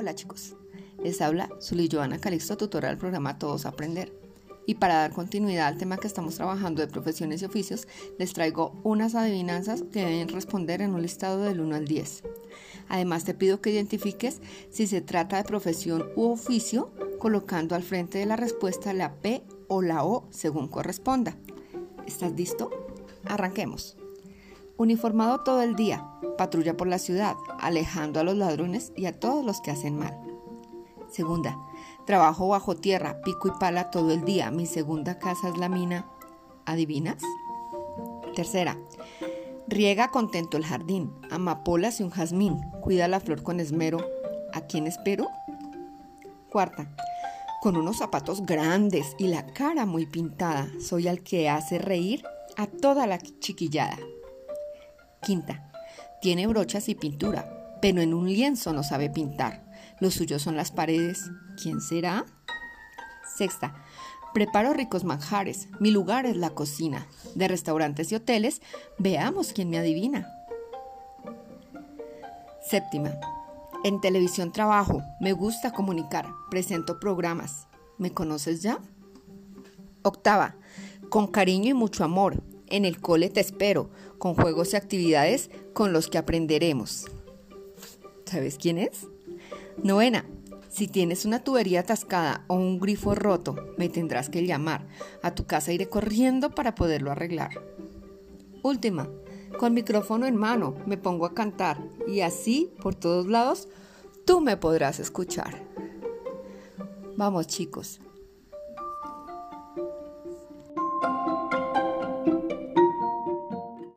Hola chicos, les habla Zuli Joana Calixto, tutora del programa Todos Aprender. Y para dar continuidad al tema que estamos trabajando de profesiones y oficios, les traigo unas adivinanzas que deben responder en un listado del 1 al 10. Además te pido que identifiques si se trata de profesión u oficio, colocando al frente de la respuesta la P o la O según corresponda. ¿Estás listo? Arranquemos. Uniformado todo el día, patrulla por la ciudad, alejando a los ladrones y a todos los que hacen mal. Segunda, trabajo bajo tierra, pico y pala todo el día. Mi segunda casa es la mina. ¿Adivinas? Tercera, riega contento el jardín, amapolas y un jazmín, cuida la flor con esmero. ¿A quién espero? Cuarta, con unos zapatos grandes y la cara muy pintada, soy al que hace reír a toda la chiquillada. Quinta, tiene brochas y pintura, pero en un lienzo no sabe pintar. Los suyos son las paredes. ¿Quién será? Sexta, preparo ricos manjares. Mi lugar es la cocina. De restaurantes y hoteles, veamos quién me adivina. Séptima, en televisión trabajo. Me gusta comunicar. Presento programas. ¿Me conoces ya? Octava, con cariño y mucho amor. En el cole te espero, con juegos y actividades con los que aprenderemos. ¿Sabes quién es? Novena. Si tienes una tubería atascada o un grifo roto, me tendrás que llamar. A tu casa iré corriendo para poderlo arreglar. Última. Con micrófono en mano me pongo a cantar y así, por todos lados, tú me podrás escuchar. Vamos chicos,